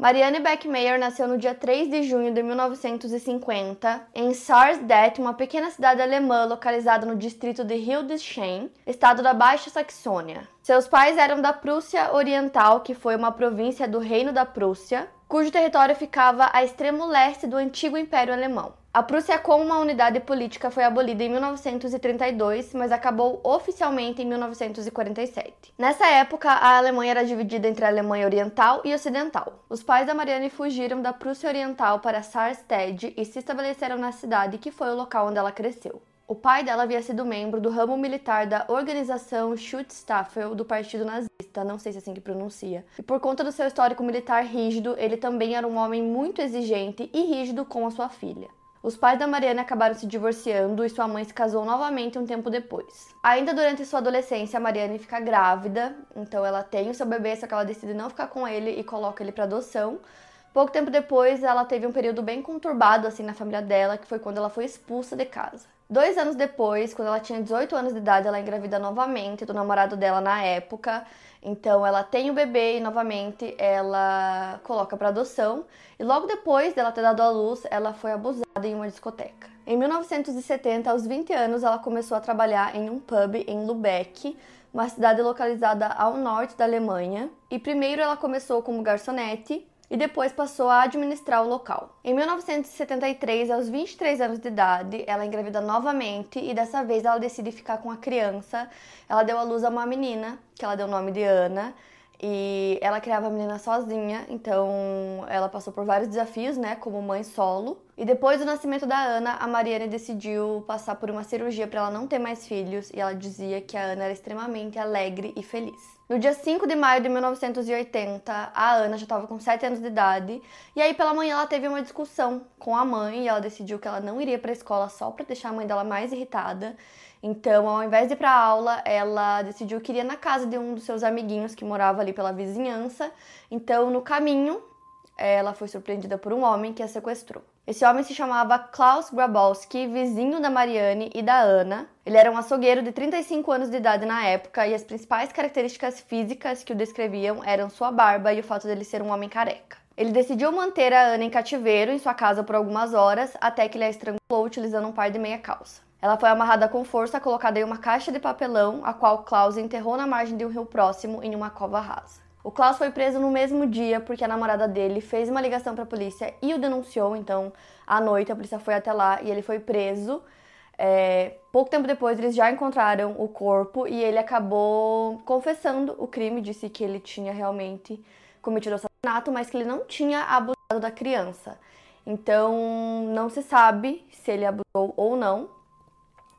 Marianne Beckmeyer nasceu no dia 3 de junho de 1950 em Sarsdet, uma pequena cidade alemã localizada no distrito de Hildesheim, estado da Baixa Saxônia. Seus pais eram da Prússia Oriental, que foi uma província do Reino da Prússia, cujo território ficava a extremo leste do antigo Império Alemão. A Prússia, como uma unidade política, foi abolida em 1932, mas acabou oficialmente em 1947. Nessa época, a Alemanha era dividida entre a Alemanha Oriental e Ocidental. Os pais da Marianne fugiram da Prússia Oriental para Sarstedt e se estabeleceram na cidade, que foi o local onde ela cresceu. O pai dela havia sido membro do ramo militar da organização Schutzstaffel do Partido Nazista, não sei se é assim que pronuncia. E por conta do seu histórico militar rígido, ele também era um homem muito exigente e rígido com a sua filha. Os pais da Mariana acabaram se divorciando e sua mãe se casou novamente um tempo depois. Ainda durante sua adolescência, a Mariana fica grávida, então ela tem o seu bebê, só que ela decide não ficar com ele e coloca ele para adoção. Pouco tempo depois, ela teve um período bem conturbado assim na família dela, que foi quando ela foi expulsa de casa. Dois anos depois, quando ela tinha 18 anos de idade, ela engravida novamente do namorado dela na época. Então ela tem o bebê e novamente ela coloca para adoção. E logo depois dela ter dado à luz, ela foi abusada em uma discoteca. Em 1970, aos 20 anos, ela começou a trabalhar em um pub em Lubeck, uma cidade localizada ao norte da Alemanha. E primeiro ela começou como garçonete e depois passou a administrar o local. Em 1973, aos 23 anos de idade, ela engravida novamente e dessa vez ela decide ficar com a criança. Ela deu à luz a uma menina, que ela deu o nome de Ana, e ela criava a menina sozinha, então ela passou por vários desafios, né, como mãe solo. E depois do nascimento da Ana, a Mariane decidiu passar por uma cirurgia para ela não ter mais filhos, e ela dizia que a Ana era extremamente alegre e feliz. No dia 5 de maio de 1980, a Ana já estava com 7 anos de idade, e aí pela manhã ela teve uma discussão com a mãe, e ela decidiu que ela não iria para a escola só para deixar a mãe dela mais irritada. Então, ao invés de ir para aula, ela decidiu que iria na casa de um dos seus amiguinhos que morava ali pela vizinhança. Então, no caminho, ela foi surpreendida por um homem que a sequestrou. Esse homem se chamava Klaus Grabowski, vizinho da Mariane e da Ana. Ele era um açougueiro de 35 anos de idade na época e as principais características físicas que o descreviam eram sua barba e o fato dele ser um homem careca. Ele decidiu manter a Ana em cativeiro em sua casa por algumas horas até que ele a estrangulou utilizando um par de meia calça. Ela foi amarrada com força, colocada em uma caixa de papelão, a qual Klaus enterrou na margem de um rio próximo em uma cova rasa. O Klaus foi preso no mesmo dia porque a namorada dele fez uma ligação para a polícia e o denunciou. Então, à noite, a polícia foi até lá e ele foi preso. É, pouco tempo depois, eles já encontraram o corpo e ele acabou confessando o crime. Disse que ele tinha realmente cometido o assassinato, mas que ele não tinha abusado da criança. Então, não se sabe se ele abusou ou não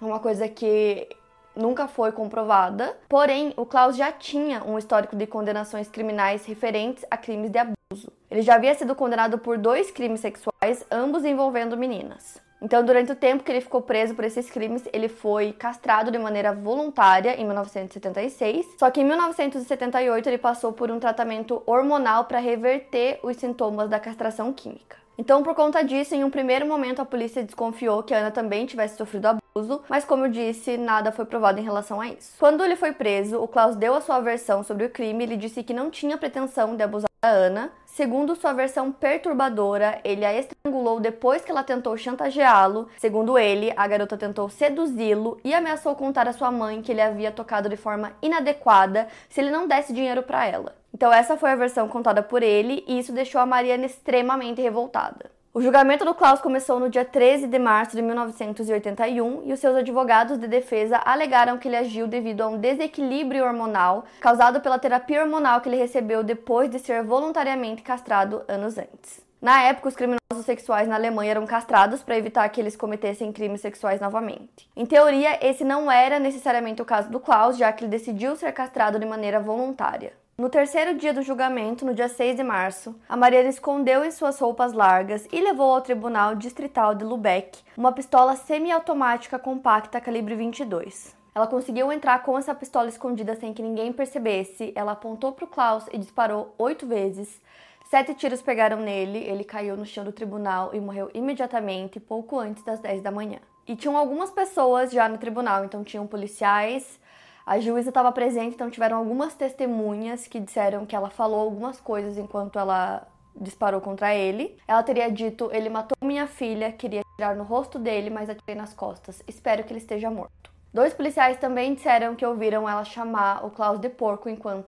uma coisa que nunca foi comprovada. Porém, o Klaus já tinha um histórico de condenações criminais referentes a crimes de abuso. Ele já havia sido condenado por dois crimes sexuais, ambos envolvendo meninas. Então, durante o tempo que ele ficou preso por esses crimes, ele foi castrado de maneira voluntária em 1976. Só que em 1978 ele passou por um tratamento hormonal para reverter os sintomas da castração química. Então, por conta disso, em um primeiro momento a polícia desconfiou que Ana também tivesse sofrido abuso, mas como eu disse, nada foi provado em relação a isso. Quando ele foi preso, o Klaus deu a sua versão sobre o crime, ele disse que não tinha pretensão de abusar da Ana. Segundo sua versão perturbadora, ele a estrangulou depois que ela tentou chantageá-lo. Segundo ele, a garota tentou seduzi-lo e ameaçou contar à sua mãe que ele havia tocado de forma inadequada se ele não desse dinheiro para ela. Então essa foi a versão contada por ele e isso deixou a Mariana extremamente revoltada. O julgamento do Klaus começou no dia 13 de março de 1981 e os seus advogados de defesa alegaram que ele agiu devido a um desequilíbrio hormonal causado pela terapia hormonal que ele recebeu depois de ser voluntariamente castrado anos antes. Na época, os criminosos sexuais na Alemanha eram castrados para evitar que eles cometessem crimes sexuais novamente. Em teoria, esse não era necessariamente o caso do Klaus, já que ele decidiu ser castrado de maneira voluntária. No terceiro dia do julgamento, no dia 6 de março, a Mariana escondeu em suas roupas largas e levou ao Tribunal Distrital de Lubeck uma pistola semiautomática compacta calibre 22. Ela conseguiu entrar com essa pistola escondida sem que ninguém percebesse. Ela apontou para o Klaus e disparou oito vezes. Sete tiros pegaram nele, ele caiu no chão do tribunal e morreu imediatamente, pouco antes das 10 da manhã. E tinham algumas pessoas já no tribunal, então tinham policiais, a juíza estava presente, então tiveram algumas testemunhas que disseram que ela falou algumas coisas enquanto ela disparou contra ele. Ela teria dito: Ele matou minha filha, queria tirar no rosto dele, mas atirei nas costas. Espero que ele esteja morto. Dois policiais também disseram que ouviram ela chamar o Klaus de porco enquanto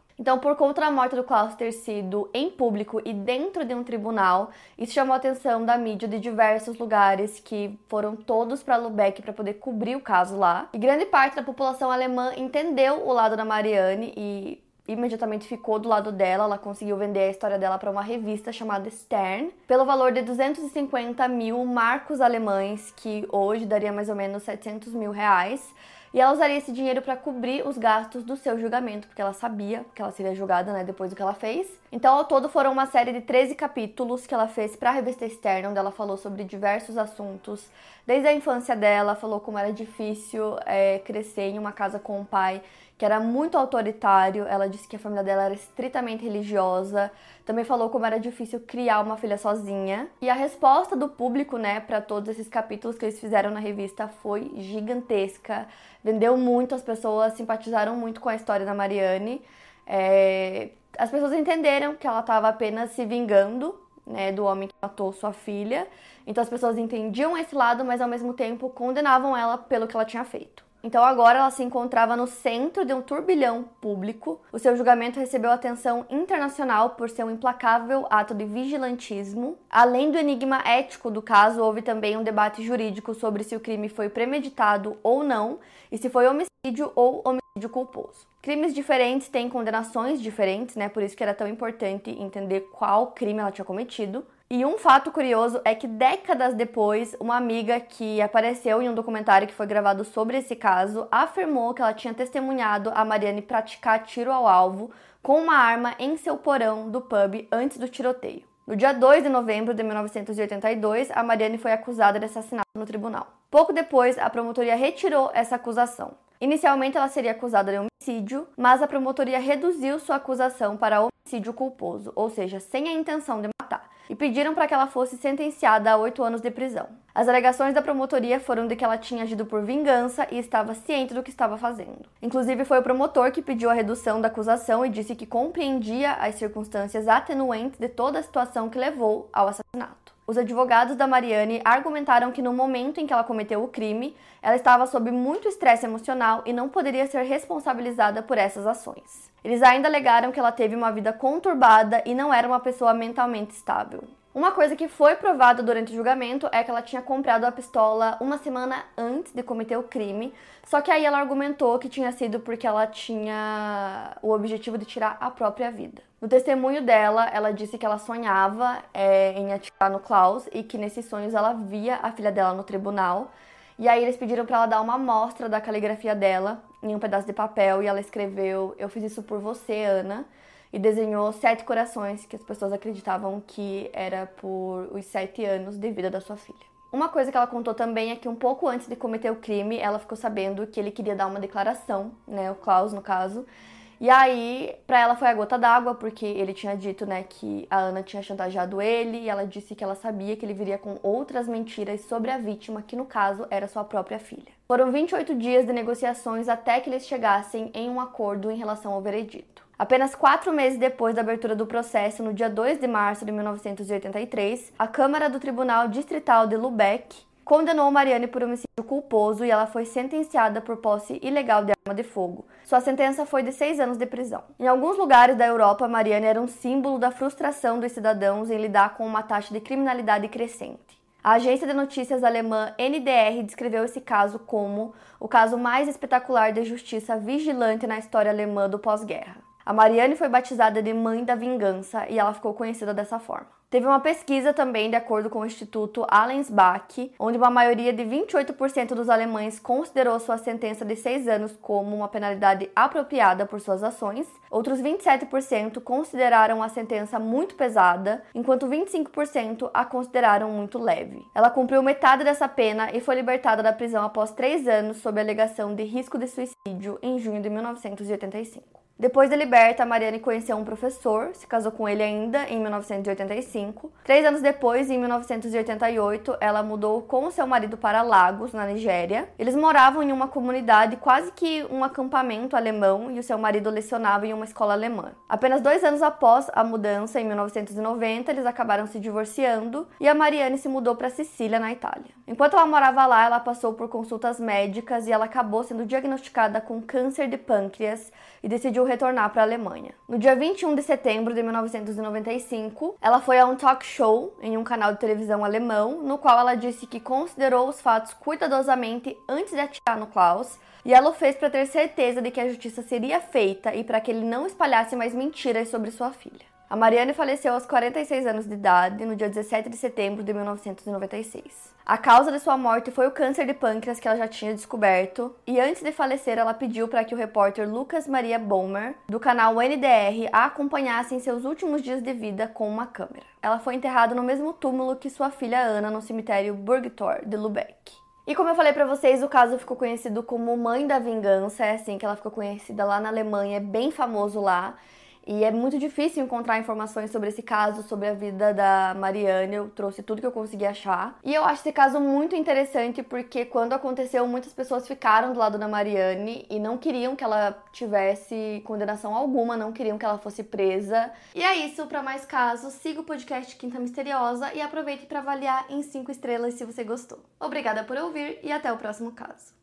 Então, por conta da morte do Klaus ter sido em público e dentro de um tribunal, isso chamou a atenção da mídia de diversos lugares que foram todos para Lubeck para poder cobrir o caso lá. E grande parte da população alemã entendeu o lado da Marianne e imediatamente ficou do lado dela. Ela conseguiu vender a história dela para uma revista chamada Stern pelo valor de 250 mil marcos alemães, que hoje daria mais ou menos 700 mil reais. E ela usaria esse dinheiro para cobrir os gastos do seu julgamento, porque ela sabia que ela seria julgada, né, depois do que ela fez. Então, ao todo, foram uma série de 13 capítulos que ela fez para a revista externa, onde ela falou sobre diversos assuntos, desde a infância dela, falou como era difícil é, crescer em uma casa com um pai que era muito autoritário. Ela disse que a família dela era estritamente religiosa. Também falou como era difícil criar uma filha sozinha. E a resposta do público, né, para todos esses capítulos que eles fizeram na revista foi gigantesca. Vendeu muito, as pessoas simpatizaram muito com a história da Mariane. É... As pessoas entenderam que ela estava apenas se vingando né, do homem que matou sua filha. Então as pessoas entendiam esse lado, mas ao mesmo tempo condenavam ela pelo que ela tinha feito. Então agora ela se encontrava no centro de um turbilhão público. O seu julgamento recebeu atenção internacional por ser um implacável ato de vigilantismo. Além do enigma ético do caso, houve também um debate jurídico sobre se o crime foi premeditado ou não e se foi homicídio ou homicídio culposo. Crimes diferentes têm condenações diferentes, né? Por isso que era tão importante entender qual crime ela tinha cometido. E um fato curioso é que décadas depois, uma amiga que apareceu em um documentário que foi gravado sobre esse caso afirmou que ela tinha testemunhado a Mariane praticar tiro ao alvo com uma arma em seu porão do pub antes do tiroteio. No dia 2 de novembro de 1982, a Mariane foi acusada de assassinato no tribunal. Pouco depois, a promotoria retirou essa acusação. Inicialmente, ela seria acusada de homicídio, mas a promotoria reduziu sua acusação para homicídio culposo, ou seja, sem a intenção de matar e pediram para que ela fosse sentenciada a oito anos de prisão. As alegações da promotoria foram de que ela tinha agido por vingança e estava ciente do que estava fazendo. Inclusive, foi o promotor que pediu a redução da acusação e disse que compreendia as circunstâncias atenuantes de toda a situação que levou ao assassinato. Os advogados da Mariane argumentaram que no momento em que ela cometeu o crime, ela estava sob muito estresse emocional e não poderia ser responsabilizada por essas ações. Eles ainda alegaram que ela teve uma vida conturbada e não era uma pessoa mentalmente estável. Uma coisa que foi provada durante o julgamento é que ela tinha comprado a pistola uma semana antes de cometer o crime, só que aí ela argumentou que tinha sido porque ela tinha o objetivo de tirar a própria vida. No testemunho dela, ela disse que ela sonhava é, em atirar no Klaus e que nesses sonhos ela via a filha dela no tribunal. E aí eles pediram para ela dar uma amostra da caligrafia dela em um pedaço de papel e ela escreveu: Eu fiz isso por você, Ana. E desenhou sete corações que as pessoas acreditavam que era por os sete anos de vida da sua filha. Uma coisa que ela contou também é que um pouco antes de cometer o crime, ela ficou sabendo que ele queria dar uma declaração, né, o Klaus no caso, E aí, pra ela foi a gota d'água, porque ele tinha dito, né, que a Ana tinha chantageado ele e ela disse que ela sabia que ele viria com outras mentiras sobre a vítima, que no caso era sua própria filha. Foram 28 dias de negociações até que eles chegassem em um acordo em relação ao veredito. Apenas quatro meses depois da abertura do processo, no dia 2 de março de 1983, a Câmara do Tribunal Distrital de Lubeck condenou Mariane por homicídio culposo e ela foi sentenciada por posse ilegal de arma de fogo. Sua sentença foi de seis anos de prisão. Em alguns lugares da Europa, Mariane era um símbolo da frustração dos cidadãos em lidar com uma taxa de criminalidade crescente. A agência de notícias alemã NDR descreveu esse caso como o caso mais espetacular de justiça vigilante na história alemã do pós-guerra. A Mariane foi batizada de Mãe da Vingança e ela ficou conhecida dessa forma. Teve uma pesquisa também, de acordo com o Instituto Allensbach, onde uma maioria de 28% dos alemães considerou sua sentença de seis anos como uma penalidade apropriada por suas ações. Outros 27% consideraram a sentença muito pesada, enquanto 25% a consideraram muito leve. Ela cumpriu metade dessa pena e foi libertada da prisão após três anos sob alegação de risco de suicídio em junho de 1985. Depois de liberta, Mariane conheceu um professor, se casou com ele ainda em 1985. Três anos depois, em 1988, ela mudou com seu marido para Lagos, na Nigéria. Eles moravam em uma comunidade, quase que um acampamento alemão, e o seu marido lecionava em uma escola alemã. Apenas dois anos após a mudança, em 1990, eles acabaram se divorciando e a Mariane se mudou para Sicília, na Itália. Enquanto ela morava lá, ela passou por consultas médicas e ela acabou sendo diagnosticada com câncer de pâncreas e decidiu retornar para a Alemanha. No dia 21 de setembro de 1995, ela foi a um talk show em um canal de televisão alemão, no qual ela disse que considerou os fatos cuidadosamente antes de atirar no Klaus, e ela o fez para ter certeza de que a justiça seria feita e para que ele não espalhasse mais mentiras sobre sua filha. A Mariane faleceu aos 46 anos de idade no dia 17 de setembro de 1996. A causa de sua morte foi o câncer de pâncreas que ela já tinha descoberto, e antes de falecer, ela pediu para que o repórter Lucas Maria Bomer, do canal NDR, a acompanhasse em seus últimos dias de vida com uma câmera. Ela foi enterrada no mesmo túmulo que sua filha Ana no cemitério Burgtor de Lubeck. E como eu falei para vocês, o caso ficou conhecido como Mãe da Vingança, é assim que ela ficou conhecida lá na Alemanha, é bem famoso lá. E é muito difícil encontrar informações sobre esse caso, sobre a vida da Mariane. Eu trouxe tudo que eu consegui achar. E eu acho esse caso muito interessante porque quando aconteceu, muitas pessoas ficaram do lado da Mariane e não queriam que ela tivesse condenação alguma, não queriam que ela fosse presa. E é isso, para mais casos, siga o podcast Quinta Misteriosa e aproveite para avaliar em 5 estrelas se você gostou. Obrigada por ouvir e até o próximo caso.